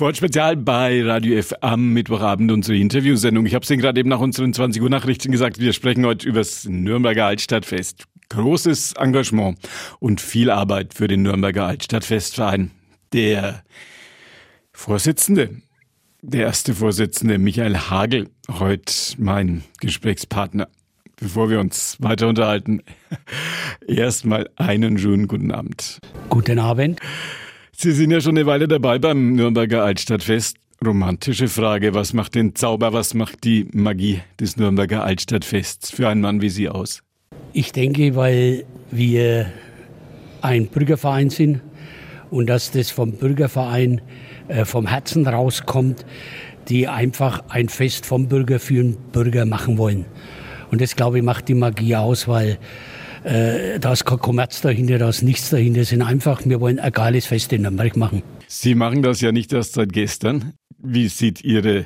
Ford Spezial bei Radio F am Mittwochabend unsere Interviewsendung. Ich habe es Ihnen gerade eben nach unseren 20 Uhr Nachrichten gesagt. Wir sprechen heute über das Nürnberger Altstadtfest. Großes Engagement und viel Arbeit für den Nürnberger Altstadtfestverein. Der Vorsitzende, der erste Vorsitzende Michael Hagel, heute mein Gesprächspartner. Bevor wir uns weiter unterhalten, erstmal einen schönen guten Abend. Guten Abend. Sie sind ja schon eine Weile dabei beim Nürnberger Altstadtfest. Romantische Frage, was macht den Zauber, was macht die Magie des Nürnberger Altstadtfests für einen Mann wie Sie aus? Ich denke, weil wir ein Bürgerverein sind und dass das vom Bürgerverein äh, vom Herzen rauskommt, die einfach ein Fest vom Bürger für den Bürger machen wollen. Und das, glaube ich, macht die Magie aus, weil äh, da ist kein Kommerz dahinter, da ist nichts dahinter. Sind einfach, wir wollen ein geiles Fest in Nürnberg machen. Sie machen das ja nicht erst seit gestern. Wie sieht Ihre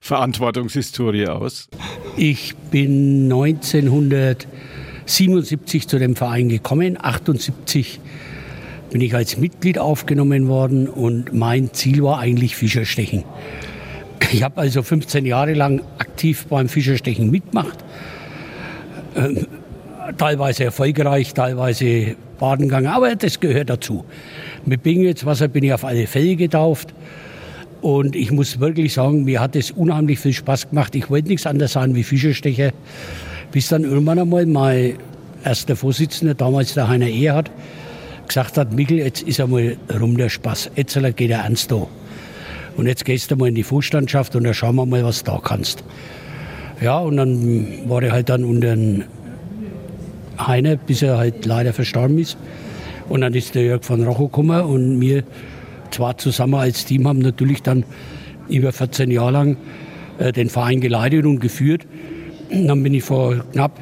Verantwortungshistorie aus? Ich bin 1977 zu dem Verein gekommen. 78 bin ich als Mitglied aufgenommen worden und mein Ziel war eigentlich Fischerstechen. Ich habe also 15 Jahre lang aktiv beim Fischerstechen mitgemacht. Ähm, teilweise erfolgreich, teilweise baden gegangen, aber das gehört dazu. Mit Bingelswasser bin ich auf alle Fälle getauft. Und ich muss wirklich sagen, mir hat es unheimlich viel Spaß gemacht. Ich wollte nichts anderes sein wie Fischerstecher. Bis dann irgendwann einmal mein erster Vorsitzender, damals der Heiner Ehrhardt, gesagt hat, Mikkel, jetzt ist einmal rum der Spaß. Jetzt geht er ernst da. Und jetzt gehst du mal in die Vorstandschaft und dann schauen wir mal, was du da kannst. Ja, und dann war er halt dann unter den Heine, bis er halt leider verstorben ist. Und dann ist der Jörg von Rochow gekommen und wir zwar zusammen als Team haben natürlich dann über 14 Jahre lang äh, den Verein geleitet und geführt. Und dann bin ich vor knapp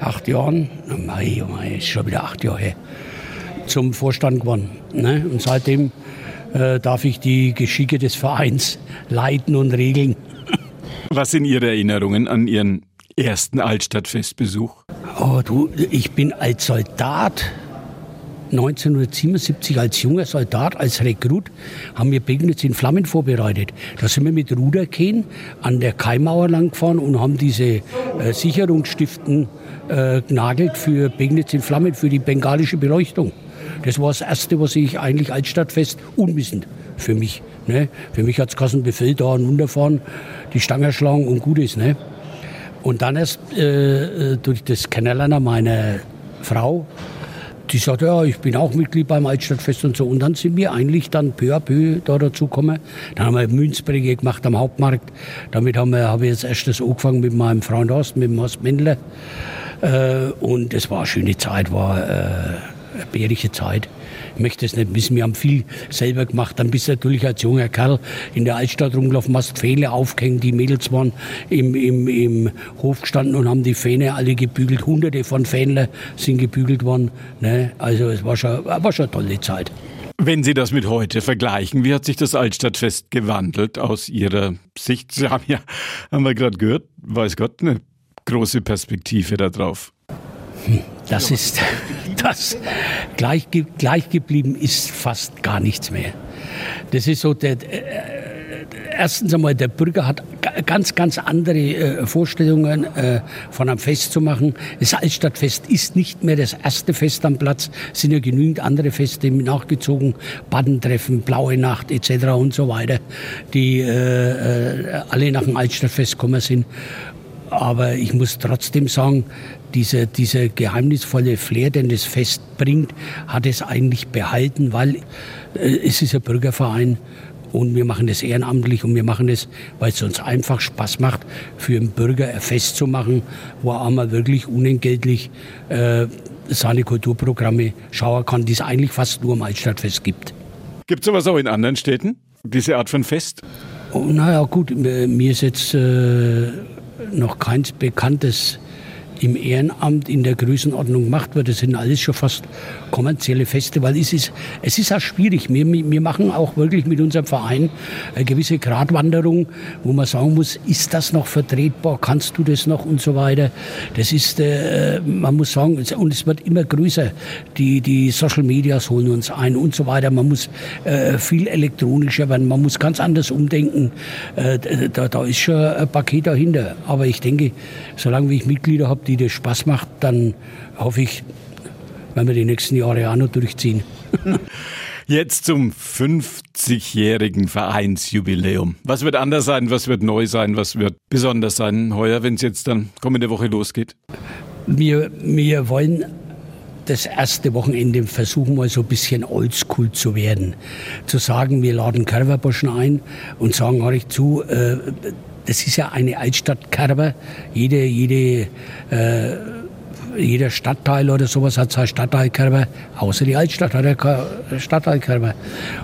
acht Jahren, mei, oh mei, ist schon wieder acht Jahre her, zum Vorstand geworden. Ne? Und seitdem äh, darf ich die Geschicke des Vereins leiten und regeln. Was sind Ihre Erinnerungen an Ihren ersten Altstadtfestbesuch? Oh, du, ich bin als Soldat 1977 als junger Soldat, als Rekrut, haben wir Pegnitz in Flammen vorbereitet. Da sind wir mit Ruderkehen an der Kaimauer lang gefahren und haben diese äh, Sicherungsstiften äh, genagelt für Pegnitz in Flammen, für die bengalische Beleuchtung. Das war das Erste, was ich eigentlich als Stadtfest unwissend für mich. Ne? Für mich hat es Kassenbefehl da und runterfahren, die Stange schlagen und gut ist. Ne? Und dann erst äh, äh, durch das Kennenlernen meiner Frau, die sagt, ja, ich bin auch Mitglied beim Altstadtfest und so. Und dann sind wir eigentlich dann peu à peu da dazu gekommen. Dann haben wir Münzpräge gemacht am Hauptmarkt. Damit haben wir, habe ich jetzt erst das angefangen mit meinem Freund Horst, mit dem Horst Mendler. Äh, und es war eine schöne Zeit, war äh, bärige Zeit ich möchte es nicht wissen. Wir haben viel selber gemacht. Dann bist du natürlich als junger Kerl in der Altstadt rumgelaufen, hast Fähne aufgehängt. Die Mädels waren im, im, im Hof gestanden und haben die Fähne alle gebügelt. Hunderte von Fähnle sind gebügelt worden. Ne? Also es war schon, war schon eine tolle Zeit. Wenn Sie das mit heute vergleichen, wie hat sich das Altstadtfest gewandelt aus Ihrer Sicht? Sie haben ja, haben wir gerade gehört, weiß Gott, eine große Perspektive darauf. Das ist, das gleich, gleich geblieben ist fast gar nichts mehr. Das ist so der, äh, erstens einmal, der Bürger hat ganz, ganz andere äh, Vorstellungen äh, von einem Fest zu machen. Das Altstadtfest ist nicht mehr das erste Fest am Platz, es sind ja genügend andere Feste nachgezogen, Baddentreffen, Blaue Nacht etc. und so weiter, die äh, äh, alle nach dem Altstadtfest gekommen sind. Aber ich muss trotzdem sagen, dieser, dieser geheimnisvolle Flair, den das Fest bringt, hat es eigentlich behalten, weil äh, es ist ein Bürgerverein und wir machen das ehrenamtlich und wir machen das, weil es uns einfach Spaß macht, für einen Bürger ein Fest zu machen, wo er einmal wirklich unentgeltlich äh, seine Kulturprogramme schauen kann, die es eigentlich fast nur am Altstadtfest gibt. Gibt es sowas auch in anderen Städten, diese Art von Fest? Oh, naja, gut, mir ist jetzt äh, noch keins Bekanntes im Ehrenamt in der Größenordnung gemacht wird. Das sind alles schon fast kommerzielle Feste, weil es ist, es ist auch schwierig. Wir, wir machen auch wirklich mit unserem Verein eine gewisse Gratwanderung, wo man sagen muss, ist das noch vertretbar, kannst du das noch und so weiter. Das ist, äh, man muss sagen, und es wird immer größer. Die, die Social Medias holen uns ein und so weiter. Man muss äh, viel elektronischer werden, man muss ganz anders umdenken. Äh, da, da ist schon ein Paket dahinter. Aber ich denke, solange ich Mitglieder habe, die das Spaß macht, dann hoffe ich, werden wir die nächsten Jahre auch noch durchziehen. Jetzt zum 50-jährigen Vereinsjubiläum. Was wird anders sein? Was wird neu sein? Was wird besonders sein heuer, wenn es jetzt dann kommende Woche losgeht? Wir, wir wollen das erste Wochenende versuchen mal so ein bisschen oldschool zu werden. Zu sagen, wir laden Kerberburschen ein und sagen euch zu, äh, das ist ja eine Altstadt Kerber. Jede, jede äh, jeder Stadtteil oder sowas hat seine Stadtteilkörper, außer die Altstadt hat ja Stadtteilkörper.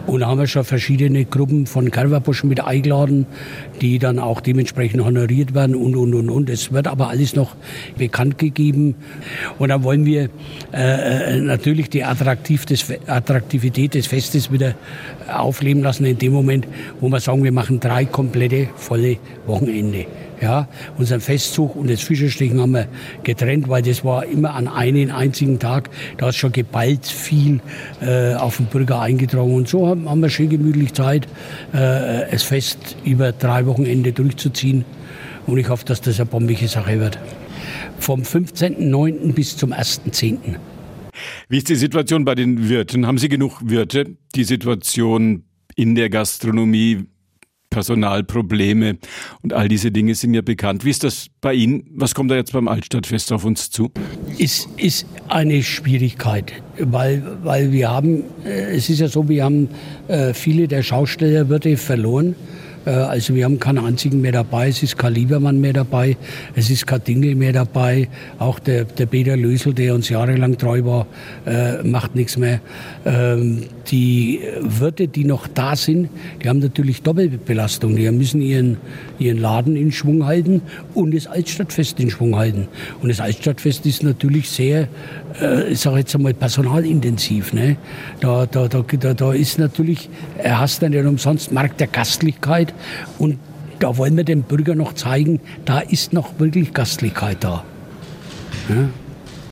Und da haben wir schon verschiedene Gruppen von Körperbuschen mit eingeladen, die dann auch dementsprechend honoriert werden und, und, und, und. Es wird aber alles noch bekannt gegeben. Und dann wollen wir äh, äh natürlich die Attraktiv des, Attraktivität des Festes wieder aufleben lassen in dem Moment, wo wir sagen, wir machen drei komplette volle Wochenende. Ja, unseren Festzug und das Fischerstechen haben wir getrennt, weil das war immer an einen einzigen Tag. Da ist schon geballt viel äh, auf den Bürger eingetragen. Und so haben, haben wir schön gemütlich Zeit, äh, das Fest über drei Wochenende durchzuziehen. Und ich hoffe, dass das eine bombige Sache wird. Vom 15.09. bis zum 1.10. Wie ist die Situation bei den Wirten? Haben Sie genug Wirte? Die Situation in der Gastronomie Personalprobleme und all diese Dinge sind ja bekannt. Wie ist das bei Ihnen? Was kommt da jetzt beim Altstadtfest auf uns zu? Ist, ist eine Schwierigkeit, weil, weil wir haben, äh, es ist ja so, wir haben äh, viele der Schaustellerwirte verloren. Äh, also wir haben keinen einzigen mehr dabei, es ist kein Liebermann mehr dabei, es ist kein Dingel mehr dabei. Auch der, der Peter Lösel, der uns jahrelang treu war, äh, macht nichts mehr. Ähm, die Wirte, die noch da sind, die haben natürlich Doppelbelastung. Die müssen ihren, ihren Laden in Schwung halten und das Altstadtfest in Schwung halten. Und das Altstadtfest ist natürlich sehr, äh, ich sage jetzt einmal, personalintensiv. Ne? Da, da, da, da, da ist natürlich, er hast dann nicht umsonst Markt der Gastlichkeit und da wollen wir dem Bürger noch zeigen, da ist noch wirklich Gastlichkeit da. Ja?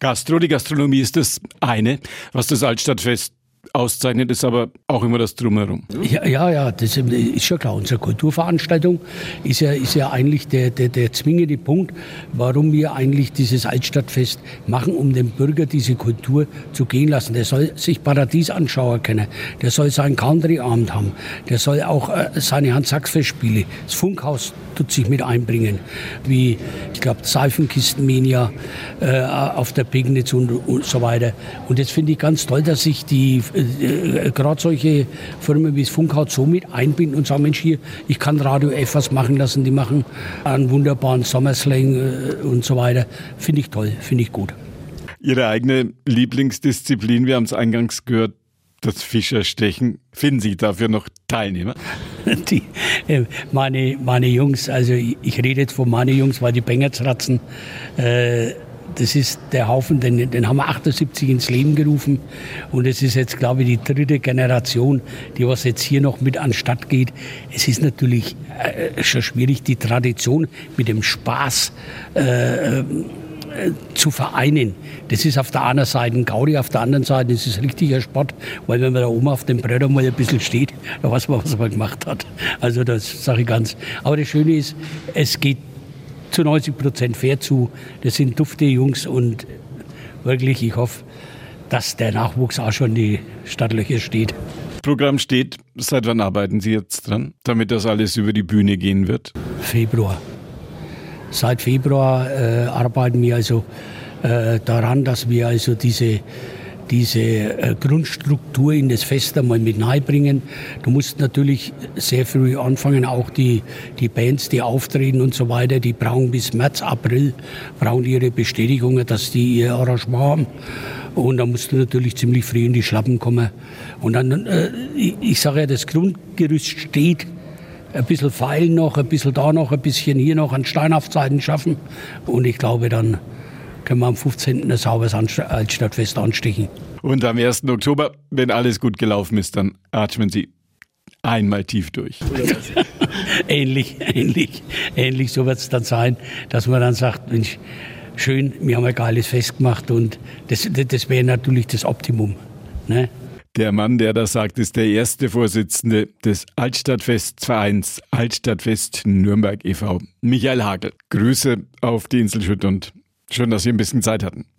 Gastro, die Gastronomie ist das eine, was das Altstadtfest auszeichnet, ist aber auch immer das Drumherum. Ja, ja, ja, das ist schon klar. Unsere Kulturveranstaltung ist ja, ist ja eigentlich der, der, der zwingende Punkt, warum wir eigentlich dieses Altstadtfest machen, um dem Bürger diese Kultur zu gehen lassen. Der soll sich Paradies anschauen können, der soll seinen Countryabend haben, der soll auch äh, seine Hans-Sachs-Festspiele, das Funkhaus tut sich mit einbringen, wie, ich glaube, Seifenkistenmania äh, auf der Pegnitz und, und so weiter. Und das finde ich ganz toll, dass sich die äh, gerade solche Firmen wie das Funkhaus so mit einbinden und sagen, Mensch, hier, ich kann Radio F was machen lassen, die machen einen wunderbaren Sommerslang äh, und so weiter. Finde ich toll, finde ich gut. Ihre eigene Lieblingsdisziplin, wir haben es eingangs gehört, das Fischerstechen. Finden Sie dafür noch Teilnehmer? Die, äh, meine, meine Jungs, also ich, ich rede jetzt von meinen Jungs, weil die Bengertsratzen, äh, das ist der Haufen, den, den haben wir 78 ins Leben gerufen. Und es ist jetzt, glaube ich, die dritte Generation, die was jetzt hier noch mit anstatt geht. Es ist natürlich äh, schon schwierig, die Tradition mit dem Spaß äh, äh, zu vereinen. Das ist auf der einen Seite ein Gaudi, auf der anderen Seite ist es richtiger Sport, weil wenn man da oben auf dem Brett mal ein bisschen steht, da weiß man, was man gemacht hat. Also das sage ich ganz. Aber das Schöne ist, es geht zu 90 Prozent fair zu. Das sind dufte Jungs und wirklich, ich hoffe, dass der Nachwuchs auch schon die Stadtlöcher steht. Programm steht. Seit wann arbeiten Sie jetzt dran, damit das alles über die Bühne gehen wird? Februar. Seit Februar äh, arbeiten wir also äh, daran, dass wir also diese diese äh, Grundstruktur in das Fest einmal mit bringen. Du musst natürlich sehr früh anfangen, auch die, die Bands, die auftreten und so weiter, die brauchen bis März, April, brauchen ihre Bestätigungen, dass die ihr Arrangement haben. Und da musst du natürlich ziemlich früh in die Schlappen kommen. Und dann, äh, ich, ich sage ja, das Grundgerüst steht, ein bisschen feilen noch, ein bisschen da noch, ein bisschen hier noch an Steinaufzeiten schaffen. Und ich glaube, dann können wir am 15. ein sauberes Altstadtfest anstechen. Und am 1. Oktober, wenn alles gut gelaufen ist, dann atmen Sie einmal tief durch. ähnlich, ähnlich, ähnlich, so wird es dann sein, dass man dann sagt, Mensch, schön, wir haben ein geiles Fest gemacht und das, das wäre natürlich das Optimum. Ne? Der Mann, der das sagt, ist der erste Vorsitzende des Altstadtfestvereins Altstadtfest Nürnberg e.V., Michael Hagel. Grüße auf die Insel Schütt und schön, dass Sie ein bisschen Zeit hatten.